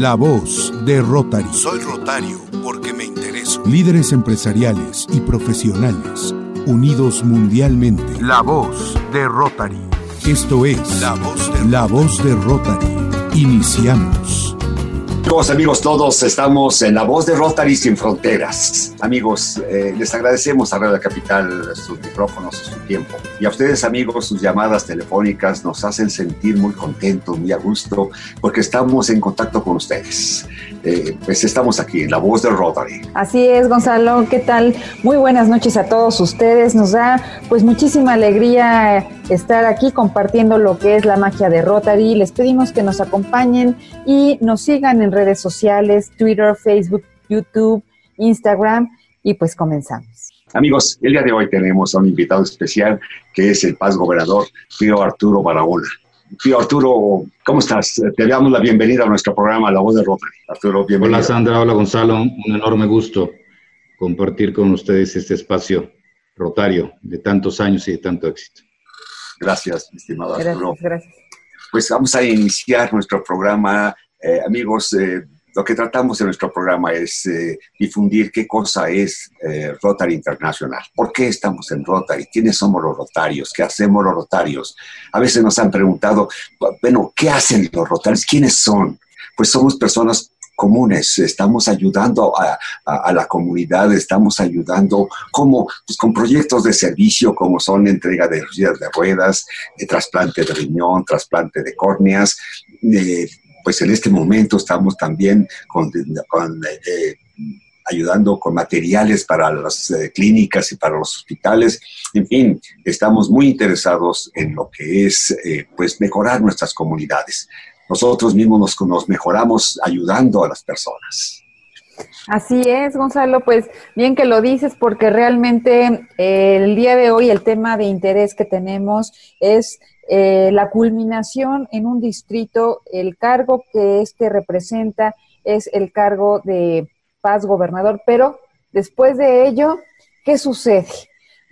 La voz de Rotary. Soy Rotario porque me intereso. Líderes empresariales y profesionales unidos mundialmente. La voz de Rotary. Esto es La voz de, La voz de Rotary. Iniciamos. Amigos, amigos todos, estamos en La Voz de Rotary Sin Fronteras. Amigos, eh, les agradecemos a Radio Capital sus micrófonos, su tiempo. Y a ustedes, amigos, sus llamadas telefónicas nos hacen sentir muy contentos, muy a gusto, porque estamos en contacto con ustedes. Eh, pues estamos aquí en La Voz de Rotary. Así es, Gonzalo, ¿qué tal? Muy buenas noches a todos ustedes. Nos da pues muchísima alegría estar aquí compartiendo lo que es la magia de Rotary. Les pedimos que nos acompañen y nos sigan en redes sociales, Twitter, Facebook, YouTube, Instagram y pues comenzamos. Amigos, el día de hoy tenemos a un invitado especial que es el paz gobernador Pío Arturo Barahona. Pío Arturo, ¿cómo estás? Te damos la bienvenida a nuestro programa La Voz de Rotary. Arturo, bienvenido. Hola Sandra, hola Gonzalo, un enorme gusto compartir con ustedes este espacio rotario de tantos años y de tanto éxito. Gracias, estimado Arturo. Gracias, gracias. Pues vamos a iniciar nuestro programa. Eh, amigos, eh, lo que tratamos en nuestro programa es eh, difundir qué cosa es eh, Rotary Internacional. ¿Por qué estamos en Rotary? ¿Quiénes somos los rotarios? ¿Qué hacemos los rotarios? A veces nos han preguntado, bueno, ¿qué hacen los rotarios? ¿Quiénes son? Pues somos personas comunes, estamos ayudando a, la comunidad, estamos ayudando como, pues, con proyectos de servicio como son entrega de sillas de ruedas, de trasplante de riñón, trasplante de córneas, eh, pues en este momento estamos también eh, ayudando con materiales para las eh, clínicas y para los hospitales. En fin, estamos muy interesados en lo que es eh, pues mejorar nuestras comunidades. Nosotros mismos nos mejoramos ayudando a las personas. Así es, Gonzalo, pues bien que lo dices porque realmente eh, el día de hoy el tema de interés que tenemos es eh, la culminación en un distrito, el cargo que este representa es el cargo de paz gobernador, pero después de ello, ¿qué sucede?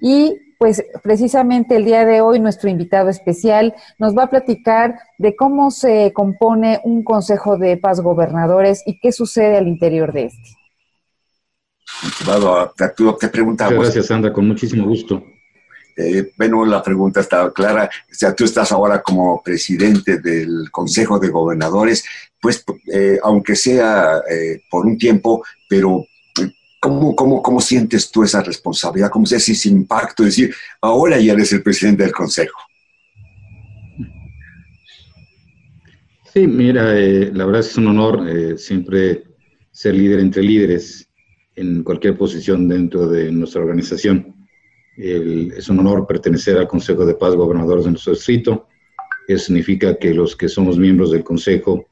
Y pues precisamente el día de hoy nuestro invitado especial nos va a platicar de cómo se compone un consejo de paz gobernadores y qué sucede al interior de este. Estimado Arturo, te preguntamos. Muchas gracias, Sandra, con muchísimo gusto. Eh, bueno, la pregunta está clara. O sea, tú estás ahora como presidente del Consejo de Gobernadores, pues, eh, aunque sea eh, por un tiempo, pero ¿cómo, cómo, ¿cómo sientes tú esa responsabilidad? ¿Cómo sientes ese impacto? Es decir, ahora ya eres el presidente del Consejo. Sí, mira, eh, la verdad es un honor siempre ser líder entre líderes en cualquier posición dentro de nuestra organización. Es un honor pertenecer al Consejo de Paz Gobernadores de nuestro distrito. Eso significa que los que somos miembros del Consejo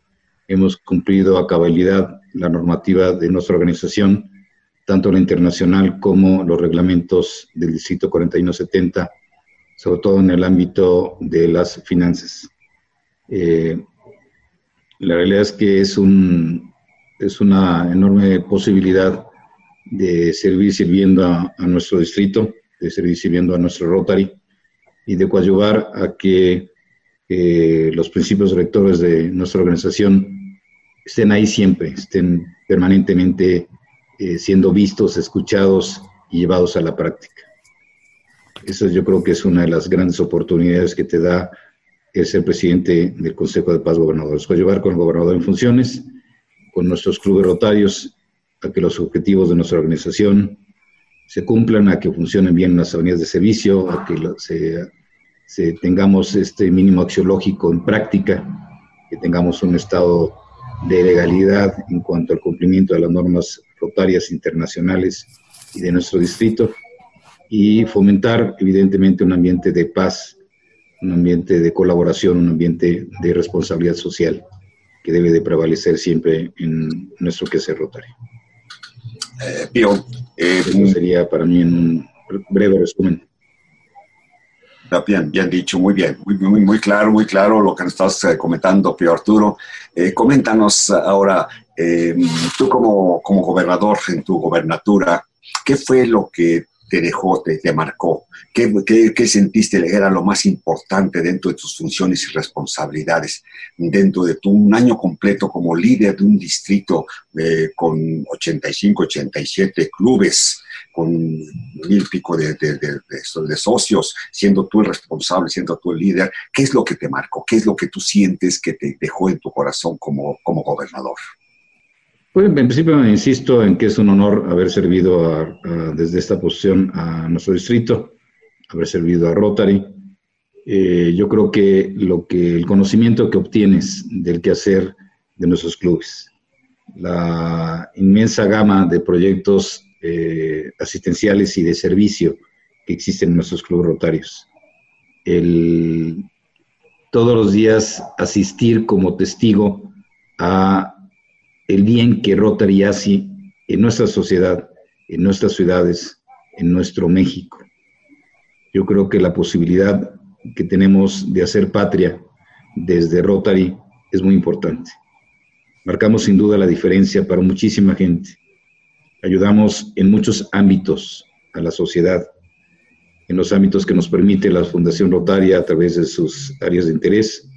hemos cumplido a cabalidad la normativa de nuestra organización, tanto la internacional como los reglamentos del Distrito 4170, sobre todo en el ámbito de las finanzas. Eh, la realidad es que es, un, es una enorme posibilidad de servir sirviendo a, a nuestro distrito de servir sirviendo a nuestro Rotary y de coadyuvar a que eh, los principios rectores de nuestra organización estén ahí siempre, estén permanentemente eh, siendo vistos, escuchados y llevados a la práctica. Eso yo creo que es una de las grandes oportunidades que te da el ser presidente del Consejo de Paz Gobernadores, coadyuvar con el gobernador en funciones, con nuestros clubes rotarios, a que los objetivos de nuestra organización se cumplan, a que funcionen bien las avenidas de servicio, a que se, se tengamos este mínimo axiológico en práctica, que tengamos un estado de legalidad en cuanto al cumplimiento de las normas rotarias internacionales y de nuestro distrito, y fomentar evidentemente un ambiente de paz, un ambiente de colaboración, un ambiente de responsabilidad social que debe de prevalecer siempre en nuestro quehacer rotario. Eh, Pío, eh, Eso sería para mí en un breve resumen. Bien, bien dicho, muy bien, muy, muy, muy claro, muy claro lo que nos estás eh, comentando, Pío Arturo. Eh, coméntanos ahora, eh, tú como, como gobernador en tu gobernatura, ¿qué fue lo que te dejó, te, marcó? ¿Qué, ¿Qué, qué, sentiste era lo más importante dentro de tus funciones y responsabilidades? Dentro de tu un año completo como líder de un distrito eh, con 85, 87 clubes, con mil pico de, de, de, de, socios, siendo tú el responsable, siendo tú el líder, ¿qué es lo que te marcó? ¿Qué es lo que tú sientes que te dejó en tu corazón como, como gobernador? Pues en principio insisto en que es un honor haber servido a, a, desde esta posición a nuestro distrito, haber servido a Rotary. Eh, yo creo que lo que el conocimiento que obtienes del quehacer de nuestros clubes, la inmensa gama de proyectos eh, asistenciales y de servicio que existen en nuestros clubes rotarios. El, todos los días asistir como testigo a el bien que Rotary hace en nuestra sociedad, en nuestras ciudades, en nuestro México. Yo creo que la posibilidad que tenemos de hacer patria desde Rotary es muy importante. Marcamos sin duda la diferencia para muchísima gente ayudamos en muchos ámbitos a la sociedad, en los ámbitos que nos permite la Fundación Rotaria a través de sus áreas de interés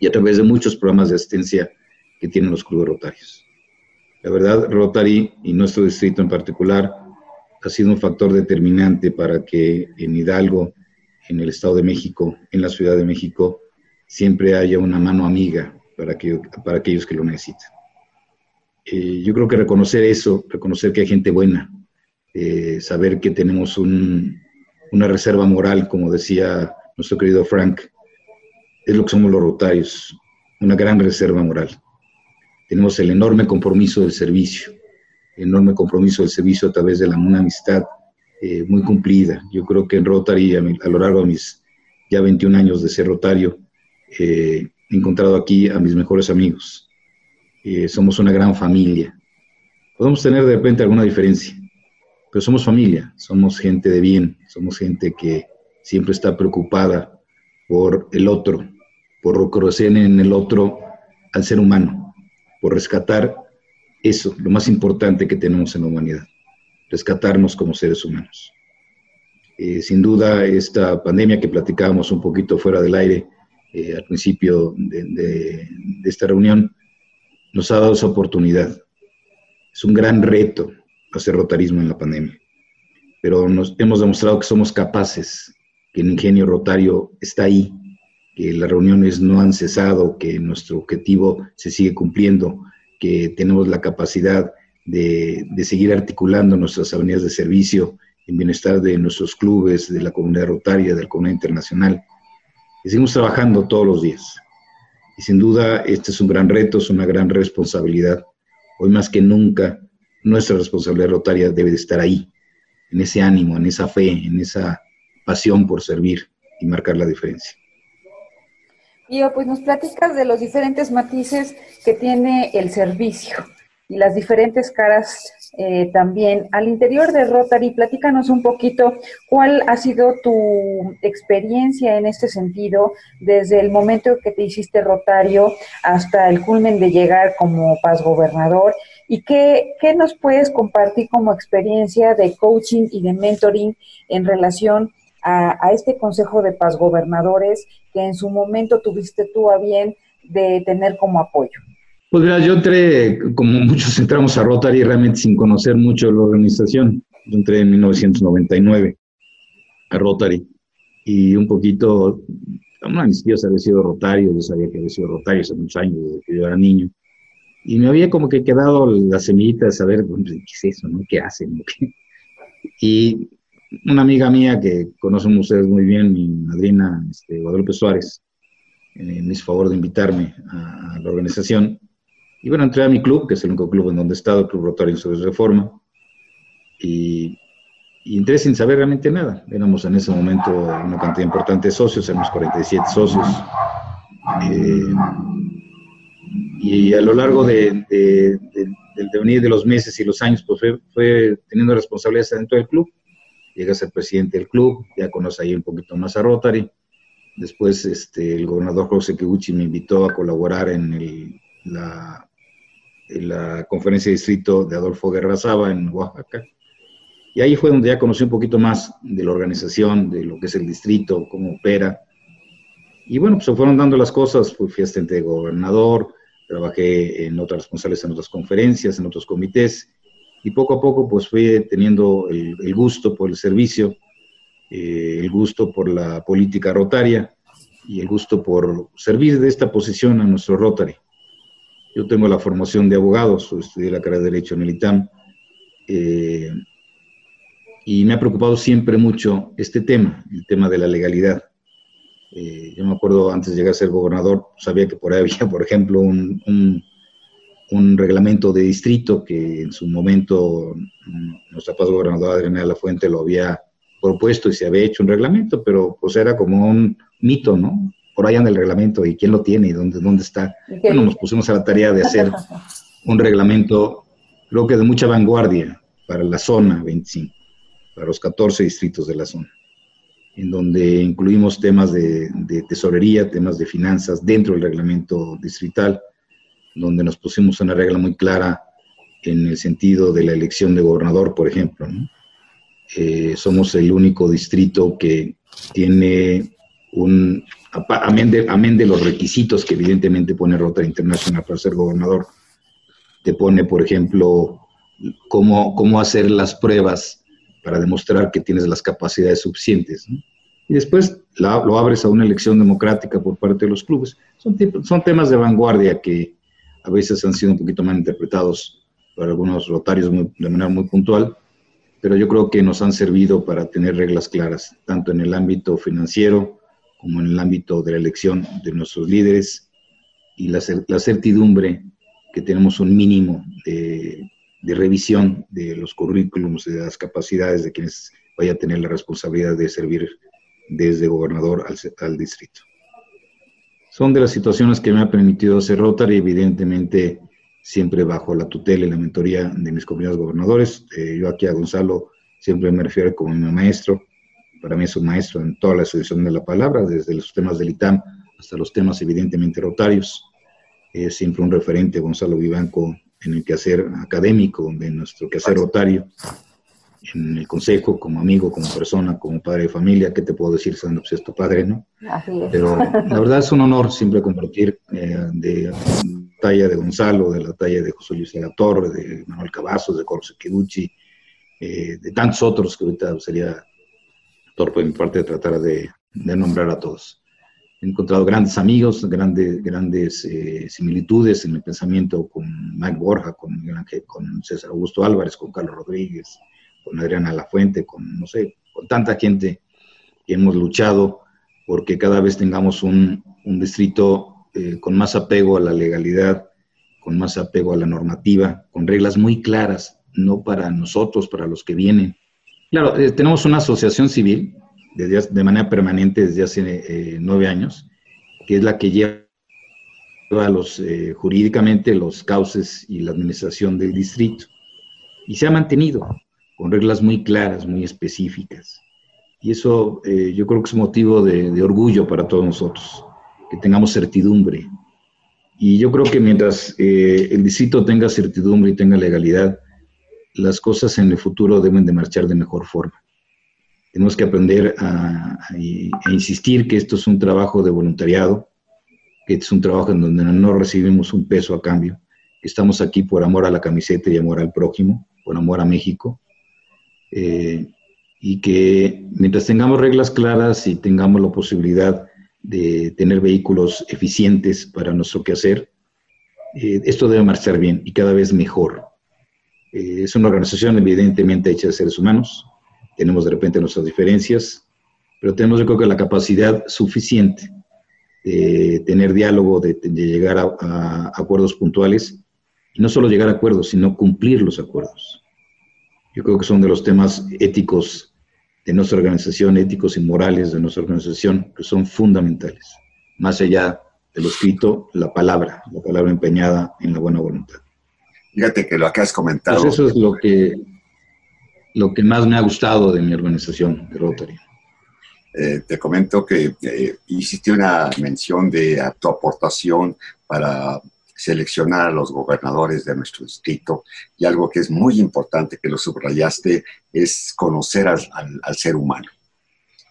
y a través de muchos programas de asistencia que tienen los clubes rotarios. La verdad, Rotary y nuestro distrito en particular ha sido un factor determinante para que en Hidalgo, en el Estado de México, en la Ciudad de México, siempre haya una mano amiga para, que, para aquellos que lo necesitan. Eh, yo creo que reconocer eso, reconocer que hay gente buena, eh, saber que tenemos un, una reserva moral, como decía nuestro querido Frank, es lo que somos los rotarios, una gran reserva moral. Tenemos el enorme compromiso del servicio, enorme compromiso del servicio a través de la, una amistad eh, muy cumplida. Yo creo que en Rotary, a, lo largo de mis ya 21 años de ser rotario, he encontrado aquí a mis mejores amigos eh, somos una gran familia. Podemos tener de repente alguna diferencia, pero somos familia, somos gente de bien, somos gente que siempre está preocupada por el otro, por reconocer en el otro al ser humano, por rescatar eso, lo más importante que tenemos en la humanidad, rescatarnos como seres humanos. Eh, sin duda, esta pandemia que platicábamos un poquito fuera del aire eh, al principio de, de, esta reunión, nos ha dado esa oportunidad. Es un gran reto hacer rotarismo en la pandemia, pero nos hemos demostrado que somos capaces, que el ingenio rotario está ahí, que las reuniones no han cesado, que nuestro objetivo se sigue cumpliendo, que tenemos la capacidad de, de seguir articulando nuestras avenidas de servicio en bienestar de nuestros clubes, de la comunidad rotaria, de la comunidad internacional. Seguimos trabajando todos los días. Y sin duda, este es un gran reto, es una gran responsabilidad. Hoy más que nunca, nuestra responsabilidad rotaria debe de estar ahí, en ese ánimo, en esa fe, en esa pasión por servir y marcar la diferencia. Pío, pues nos platicas de los diferentes matices que tiene el servicio y las diferentes caras eh, también. Al interior de Rotary, platícanos un poquito cuál ha sido tu experiencia en este sentido desde el momento que te hiciste rotario hasta el culmen de llegar como paz gobernador y qué, qué nos puedes compartir como experiencia de coaching y de mentoring en relación a, a este Consejo de Paz Gobernadores que en su momento tuviste tú a bien de tener como apoyo. Pues mira, yo entré, como muchos entramos a Rotary realmente sin conocer mucho de la organización. Yo entré en 1999 a Rotary y un poquito, no, ni siquiera había sido Rotario, yo sabía que había sido Rotario hace muchos años, desde que yo era niño. Y me había como que quedado la semillita de saber qué es eso, ¿no? ¿Qué hacen? Y una amiga mía que conocen ustedes muy bien, mi madrina este, Guadalupe Suárez, eh, me hizo favor de invitarme a, a la organización y bueno, entré a mi club, que es el único club en donde he estado, el Club Rotario de Reforma, y, y, entré sin saber realmente nada. Éramos en ese momento una cantidad importante de socios, éramos 47 socios. Eh, y a lo largo de, de, de, del devenir de los meses y los años, pues fue, fue teniendo responsabilidades dentro del club. Llegué a ser presidente del club, ya conoce ahí un poquito más a Rotary. Después este, el gobernador José Kiguchi me invitó a colaborar en el, la en la conferencia de distrito de Adolfo Guerra Saba en Oaxaca. Y ahí fue donde ya conocí un poquito más de la organización, de lo que es el distrito, cómo opera. Y bueno, pues se fueron dando las cosas, fui asistente de gobernador, trabajé en otras responsables en otras conferencias, en otros comités, y poco a poco pues fui teniendo el, gusto por el servicio, eh, el gusto por la política rotaria y el gusto por servir de esta posición a nuestro Rotary. Yo tengo la formación de abogado, estudié la carrera de Derecho en el ITAM, eh, y me ha preocupado siempre mucho este tema, el tema de la legalidad. Eh, yo me acuerdo antes de llegar a ser gobernador, sabía que por ahí había, por ejemplo, un, reglamento de distrito que en su momento mm, nuestra paz gobernadora Adriana de la Fuente lo había propuesto y se había hecho un reglamento, pero pues era como un mito, ¿no? Por ahí anda el reglamento y quién lo tiene y dónde, dónde está. Bueno, nos pusimos a la tarea de hacer un reglamento, creo que de mucha vanguardia para la zona 25, para los 14 distritos de la zona en donde incluimos temas de, tesorería, temas de finanzas dentro del reglamento distrital, donde nos pusimos una regla muy clara en el sentido de la elección de gobernador, por ejemplo. Eh, somos el único distrito que tiene un, amén de, los requisitos que evidentemente pone Rota Internacional para ser gobernador, te pone, por ejemplo, cómo, cómo hacer las pruebas para demostrar que tienes las capacidades suficientes. Y después lo abres a una elección democrática por parte de los clubes. Son, son temas de vanguardia que a veces han sido un poquito mal interpretados por algunos rotarios de manera muy puntual, pero yo creo que nos han servido para tener reglas claras, tanto en el ámbito financiero como en el ámbito de la elección de nuestros líderes y la, la certidumbre que tenemos un mínimo de de revisión de los currículums, de las capacidades de quienes vaya a tener la responsabilidad de servir desde gobernador al, al distrito. Son de las situaciones que me ha permitido hacer Rotary, evidentemente siempre bajo la tutela y la mentoría de mis compañeros gobernadores. Eh, yo aquí a Gonzalo siempre me refiero como mi maestro. Para mí es un maestro en toda la asociación de la palabra, desde los temas del ITAM hasta los temas evidentemente rotarios. Es siempre un referente, Gonzalo Vivanco, en el quehacer académico, de nuestro quehacer rotario, en el consejo, como amigo, como persona, como padre de familia, ¿qué te puedo decir siendo pues, es tu padre, no? Pero la verdad es un honor siempre compartir eh, de la talla de Gonzalo, de la talla de José Luis de la Torre, de Manuel Cavazos, de Corso Kiducci, eh, de tantos otros que ahorita sería torpe de mi parte de tratar de nombrar a todos. He encontrado grandes amigos, grandes, grandes eh, similitudes en el pensamiento con Mike Borja, con, con César Augusto Álvarez, con Carlos Rodríguez, con Adriana Lafuente, con, no sé, con tanta gente que hemos luchado porque cada vez tengamos un, distrito eh, con más apego a la legalidad, con más apego a la normativa, con reglas muy claras, no para nosotros, para los que vienen. Claro, eh, tenemos una asociación civil de manera permanente desde hace eh, nueve años, que es la que lleva los, jurídicamente los cauces y la administración del distrito. Y se ha mantenido con reglas muy claras, muy específicas. Y eso eh, yo creo que es motivo de, de, orgullo para todos nosotros, que tengamos certidumbre. Y yo creo que mientras el distrito tenga certidumbre y tenga legalidad, las cosas en el futuro deben de marchar de mejor forma. Tenemos que aprender a, insistir que esto es un trabajo de voluntariado, que es un trabajo en donde no recibimos un peso a cambio, que estamos aquí por amor a la camiseta y amor al prójimo, por amor a México, eh, y que mientras tengamos reglas claras y tengamos la posibilidad de tener vehículos eficientes para nuestro quehacer, eh, esto debe marchar bien y cada vez mejor. Eh, es una organización evidentemente hecha de seres humanos, tenemos de repente nuestras diferencias, pero tenemos yo creo que la capacidad suficiente de tener diálogo, de, llegar a, acuerdos puntuales, y no solo llegar a acuerdos, sino cumplir los acuerdos. Yo creo que son de los temas éticos de nuestra organización, éticos y morales de nuestra organización, que son fundamentales, más allá de lo escrito, la palabra, la palabra empeñada en la buena voluntad. Fíjate que lo que has comentado. Pues eso es lo que lo que más me ha gustado de mi organización, de Rotary. Eh, te comento que eh, hiciste una mención de tu aportación para seleccionar a los gobernadores de nuestro distrito y algo que es muy importante que lo subrayaste es conocer al, ser humano.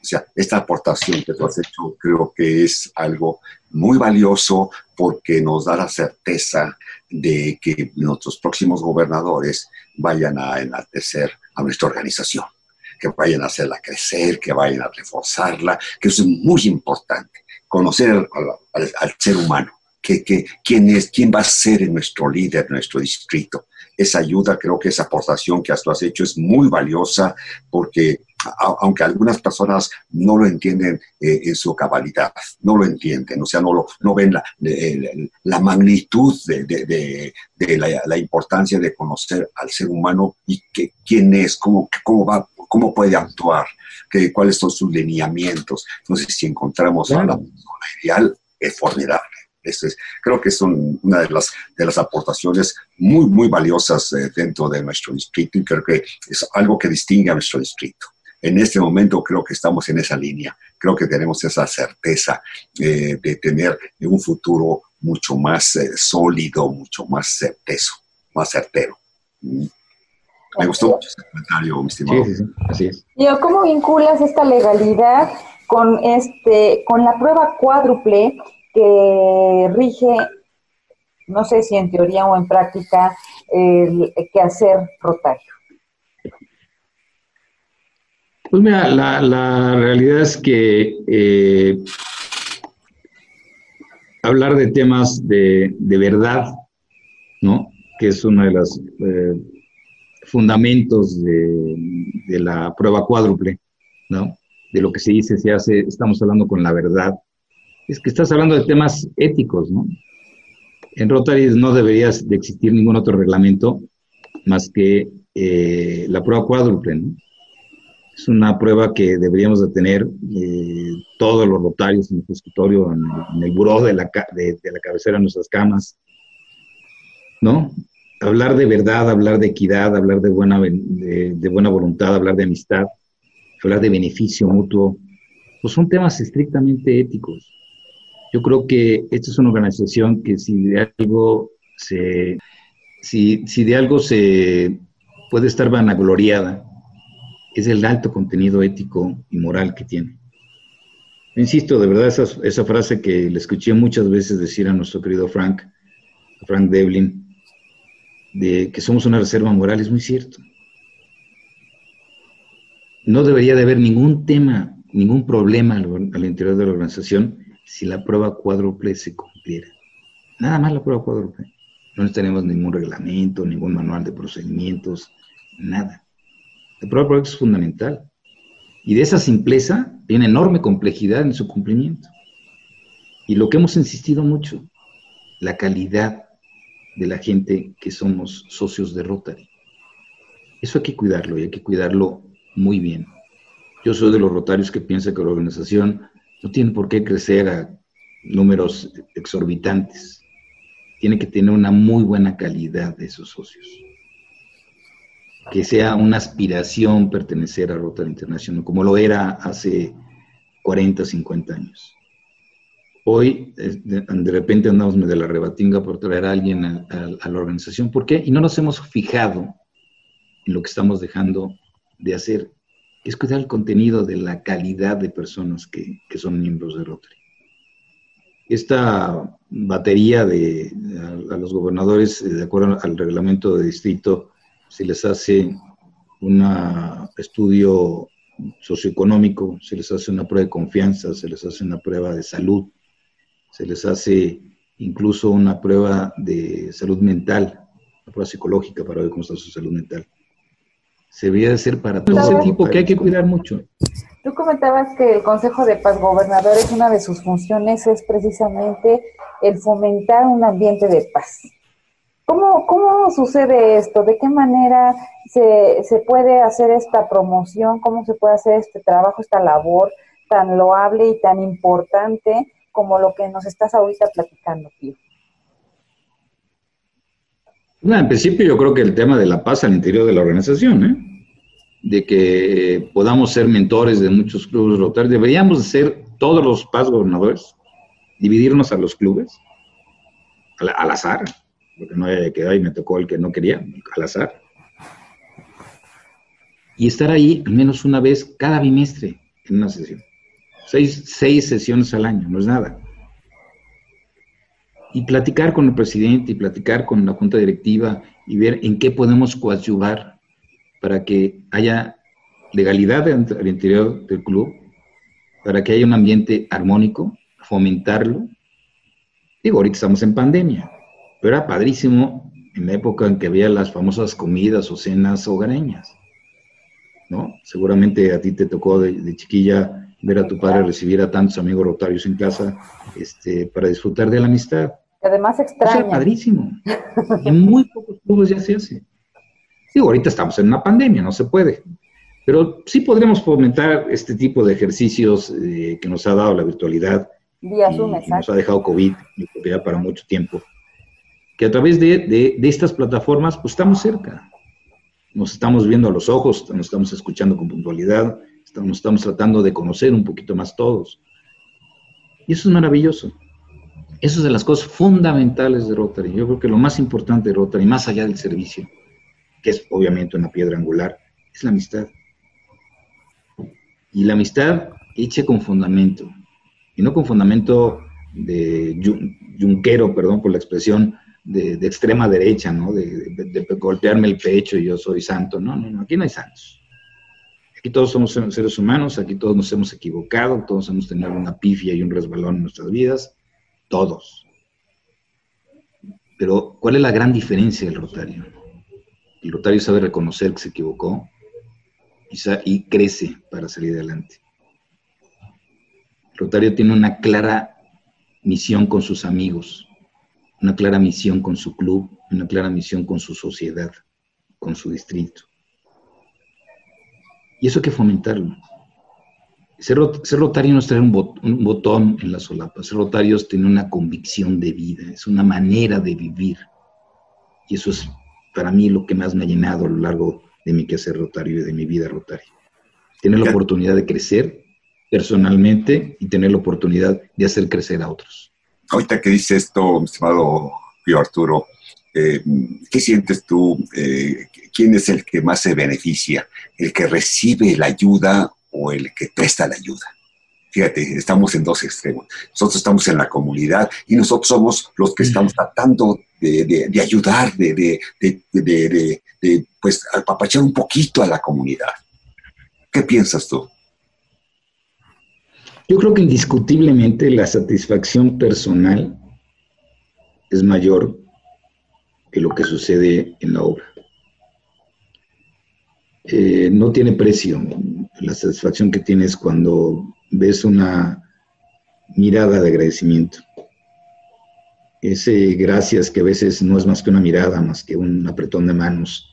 O sea, esta aportación que tú has hecho creo que es algo muy valioso porque nos da la certeza de que nuestros próximos gobernadores vayan a enaltecer a nuestra organización, que vayan a hacerla crecer, que vayan a reforzarla, que eso es muy importante, conocer al, ser humano, que, quién es, quién va a ser nuestro líder, nuestro distrito. Esa ayuda, creo que esa aportación que tú has hecho es muy valiosa porque aunque algunas personas no lo entienden eh, en su cabalidad, no lo entienden, o sea, no, lo, no ven la, la magnitud de, la, importancia de conocer al ser humano y que, quién es, cómo, cómo, va, cómo puede actuar, que, cuáles son sus lineamientos. Entonces, si encontramos a la persona ideal, es formidable. Eso es, creo que son una de las, de las aportaciones muy, muy valiosas eh, dentro de nuestro distrito y creo que es algo que distingue a nuestro distrito en este momento creo que estamos en esa línea. Creo que tenemos esa certeza eh, de tener un futuro mucho más eh, sólido, mucho más certezo, más certero. Mm. Me gustó mucho ese comentario, mi estimado. Sí, sí, sí, así es. ¿cómo vinculas esta legalidad con este, con la prueba cuádruple que rige, no sé si en teoría o en práctica, el quehacer rotario? Pues mira, la, realidad es que eh, hablar de temas de, verdad, ¿no? Que es uno de los eh, fundamentos de, de, la prueba cuádruple, ¿no? De lo que se dice, se hace, estamos hablando con la verdad. Es que estás hablando de temas éticos, ¿no? En Rotary no debería de existir ningún otro reglamento más que eh, la prueba cuádruple, ¿no? Es una prueba que deberíamos de tener eh, todos los rotarios en el escritorio, en, el buró de la, de, la cabecera de nuestras camas, ¿no? Hablar de verdad, hablar de equidad, hablar de buena, de, de buena voluntad, hablar de amistad, hablar de beneficio mutuo, pues son temas estrictamente éticos. Yo creo que esta es una organización que si de algo se, si, si de algo se puede estar vanagloriada, es el alto contenido ético y moral que tiene. Insisto, de verdad, esa, esa frase que le escuché muchas veces decir a nuestro querido Frank, Frank Devlin, de que somos una reserva moral, es muy cierto. No debería de haber ningún tema, ningún problema al, interior de la organización si la prueba cuádruple se cumpliera. Nada más la prueba cuádruple. No tenemos ningún reglamento, ningún manual de procedimientos, nada. La prueba es fundamental. Y de esa simpleza hay una enorme complejidad en su cumplimiento. Y lo que hemos insistido mucho, la calidad de la gente que somos socios de Rotary. Eso hay que cuidarlo y hay que cuidarlo muy bien. Yo soy de los rotarios que piensa que la organización no tiene por qué crecer a números exorbitantes. Tiene que tener una muy buena calidad de esos socios que sea una aspiración pertenecer a Rotary International, como lo era hace 40, 50 años. Hoy, de, repente andamos de la rebatinga por traer a alguien a, la organización. ¿Por qué? Y no nos hemos fijado en lo que estamos dejando de hacer, es cuidar el contenido de la calidad de personas que, que son miembros de Rotary. Esta batería de a los gobernadores, de acuerdo al reglamento de distrito, se les hace un estudio socioeconómico, se les hace una prueba de confianza, se les hace una prueba de salud, se les hace incluso una prueba de salud mental, una prueba psicológica para ver cómo está su salud mental. Se debería hacer para todo ese tipo que hay que cuidar mucho. Tú comentabas que el Consejo de Paz Gobernadores, una de sus funciones es precisamente el fomentar un ambiente de paz. ¿Cómo, ¿Cómo sucede esto? ¿De qué manera se, se puede hacer esta promoción? ¿Cómo se puede hacer este trabajo, esta labor tan loable y tan importante como lo que nos estás ahorita platicando, en principio yo creo que el tema de la paz al interior de la organización, ¿eh? de que podamos ser mentores de muchos clubes rotarios, deberíamos ser todos los paz gobernadores, dividirnos a los clubes al, azar, porque no había quedado y me tocó el que no quería, al azar. Y estar ahí al menos una vez cada bimestre en una sesión. Seis, seis sesiones al año, no es nada. Y platicar con el presidente y platicar con la junta directiva y ver en qué podemos coadyuvar para que haya legalidad al interior del club, para que haya un ambiente armónico, fomentarlo. Digo, ahorita estamos en pandemia, pero era padrísimo en la época en que había las famosas comidas o cenas hogareñas, ¿no? Seguramente a ti te tocó de, chiquilla ver a tu padre recibir a tantos amigos rotarios en casa este, para disfrutar de la amistad. Además extraño. Eso padrísimo. en muy pocos clubes ya se hace. Digo, ahorita estamos en una pandemia, no se puede. Pero sí podremos fomentar este tipo de ejercicios eh, que nos ha dado la virtualidad y, nos ha dejado COVID para mucho tiempo. Que a través de, estas plataformas, pues estamos cerca. Nos estamos viendo a los ojos, nos estamos escuchando con puntualidad, estamos, estamos tratando de conocer un poquito más todos. Y eso es maravilloso. Eso es de las cosas fundamentales de Rotary. Yo creo que lo más importante de Rotary, más allá del servicio, que es obviamente una piedra angular, es la amistad. Y la amistad hecha con fundamento, y no con fundamento de yunquero, perdón por la expresión, de, extrema derecha, ¿no? De, golpearme el pecho y yo soy santo. No, no, no, aquí no hay santos. Aquí todos somos seres humanos, aquí todos nos hemos equivocado, todos hemos tenido una pifia y un resbalón en nuestras vidas, todos. Pero, ¿cuál es la gran diferencia del rotario? El rotario sabe reconocer que se equivocó y, crece para salir adelante. El rotario tiene una clara misión con sus amigos, una clara misión con su club, una clara misión con su sociedad, con su distrito. Y eso hay que fomentarlo. Ser, rotario no es traer un, un, botón en la solapa. Ser rotario es tener una convicción de vida, es una manera de vivir. Y eso es para mí lo que más me ha llenado a lo largo de mi quehacer rotario y de mi vida rotaria. Tener la oportunidad de crecer personalmente y tener la oportunidad de hacer crecer a otros. Ahorita que dice esto, mi estimado Pío Arturo, eh, ¿qué sientes tú? Eh, ¿Quién es el que más se beneficia? ¿El que recibe la ayuda o el que presta la ayuda? Fíjate, estamos en dos extremos. Nosotros estamos en la comunidad y nosotros somos los que estamos tratando de, de ayudar, de, de, pues, apapachar un poquito a la comunidad. ¿Qué piensas tú? Yo creo que indiscutiblemente la satisfacción personal es mayor que lo que sucede en la obra. Eh, no tiene precio la satisfacción que tienes cuando ves una mirada de agradecimiento. Ese gracias que a veces no es más que una mirada, más que un apretón de manos.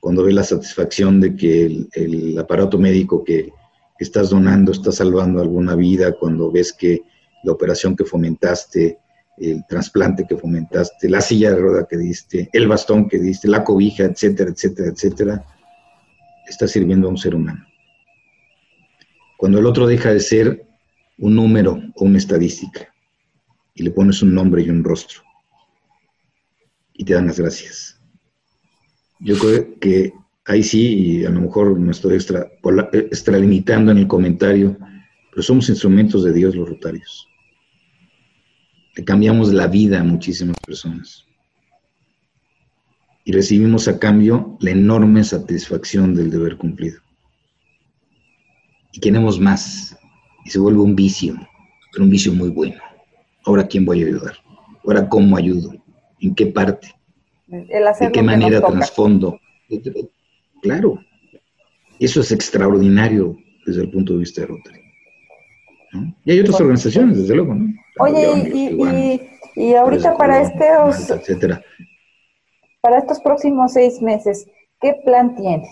Cuando ves la satisfacción de que el, aparato médico que estás donando está salvando alguna vida, cuando ves que la operación que fomentaste, el trasplante que fomentaste, la silla de rueda que diste, el bastón que diste, la cobija, etcétera, etcétera, etcétera, está sirviendo a un ser humano. Cuando el otro deja de ser un número o una estadística y le pones un nombre y un rostro y te dan las gracias. Yo creo que ahí sí, y a lo mejor me estoy extra, extralimitando en el comentario, pero somos instrumentos de Dios los rotarios. Le cambiamos la vida a muchísimas personas. Y recibimos a cambio la enorme satisfacción del deber cumplido y queremos más. Y se vuelve un vicio, pero un vicio muy bueno. Ahora, ¿quién voy a ayudar? Ahora, ¿cómo ayudo? ¿En qué parte? ¿De qué manera trasfondo? Claro, eso es extraordinario desde el punto de vista de Rotary. Y hay otras organizaciones, desde luego, ¿no? Oye, y, ahorita para estos, etcétera. para estos próximos seis meses, ¿qué plan tienes?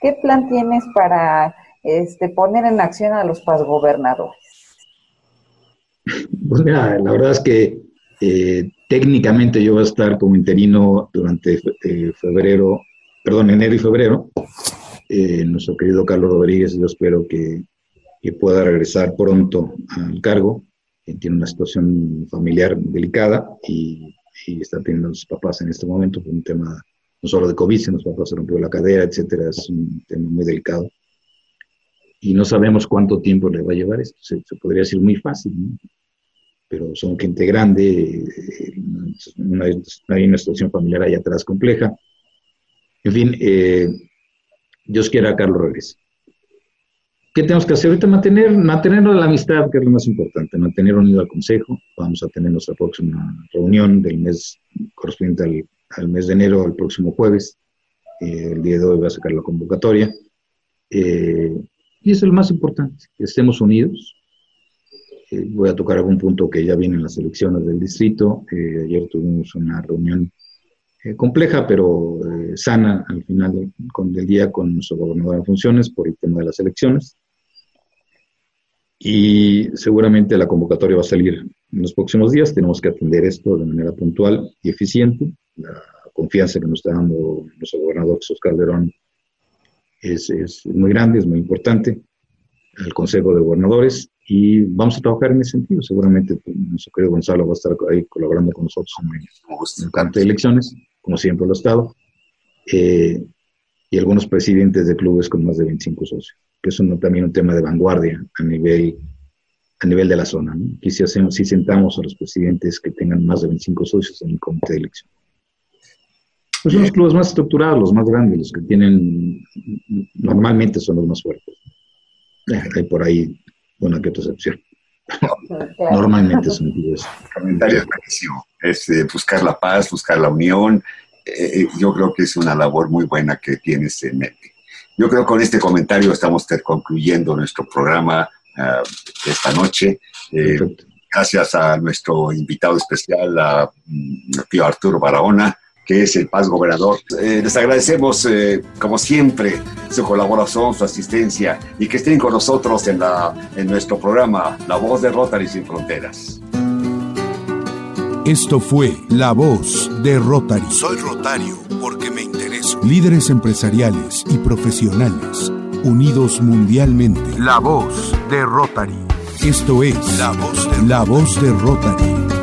¿Qué plan tienes para este, poner en acción a los gobernadores? Pues mira, la verdad es que eh, técnicamente yo voy a estar como interino durante eh, febrero, perdón, enero y febrero. Eh, nuestro querido Carlos Rodríguez, yo espero que, pueda regresar pronto al cargo. tiene una situación familiar delicada y, está teniendo sus papás en este momento por un tema no solo de COVID, sino los papás se rompió la cadera, etcétera, es un tema muy delicado. Y no sabemos cuánto tiempo le va a llevar esto. Se, podría decir muy fácil, pero son gente grande, hay una situación familiar ahí atrás compleja. En fin, eh, Dios quiera, Carlos regrese. ¿Qué tenemos que hacer? Ahorita mantener, mantener la amistad, que es lo más importante, mantener unido al Consejo. Vamos a tener nuestra próxima reunión del mes correspondiente al, mes de enero, el próximo jueves. Eh, el día de hoy va a sacar la convocatoria. Eh, y es lo más importante, que estemos unidos. Eh, voy a tocar algún punto que ya vienen las elecciones del distrito. ayer tuvimos una reunión compleja, pero sana al final del día con nuestro gobernador en funciones por el tema de las elecciones y seguramente la convocatoria va a salir en los próximos días. Tenemos que atender esto de manera puntual y eficiente. La confianza que nos está dando nuestro gobernador Jesús Calderón es, es muy grande, es muy importante. El Consejo de Gobernadores y vamos a trabajar en ese sentido. Seguramente pues, nuestro querido Gonzalo va a estar ahí colaborando con nosotros en el campo de elecciones, como siempre lo ha estado, eh, y algunos presidentes de clubes con más de 25 socios que es también un tema de vanguardia a nivel, a nivel de la zona. ¿no? Aquí si, hacemos, si sentamos a los presidentes que tengan más de 25 socios en el comité de elección. Pues son los clubes más estructurados, los más grandes, los que tienen, normalmente son los más fuertes. Eh, hay por ahí una que otra excepción. Normalmente son clubes. El comentario es buenísimo. Es eh, buscar la paz, buscar la unión. Eh, yo creo que es una labor muy buena que tienes en mente. Yo creo que con este comentario estamos concluyendo nuestro programa uh, esta noche. Eh, gracias a nuestro invitado especial, a Pío mm, Arturo Barahona, que es el Paz Gobernador. Eh, les agradecemos, eh, como siempre, su colaboración, su asistencia y que estén con nosotros en, la, en nuestro programa La Voz de Rotary Sin Fronteras. Esto fue La Voz de Rotary. Soy Rotario porque me intereso. Líderes empresariales y profesionales, unidos mundialmente. La Voz de Rotary. Esto es La Voz de, La voz de Rotary.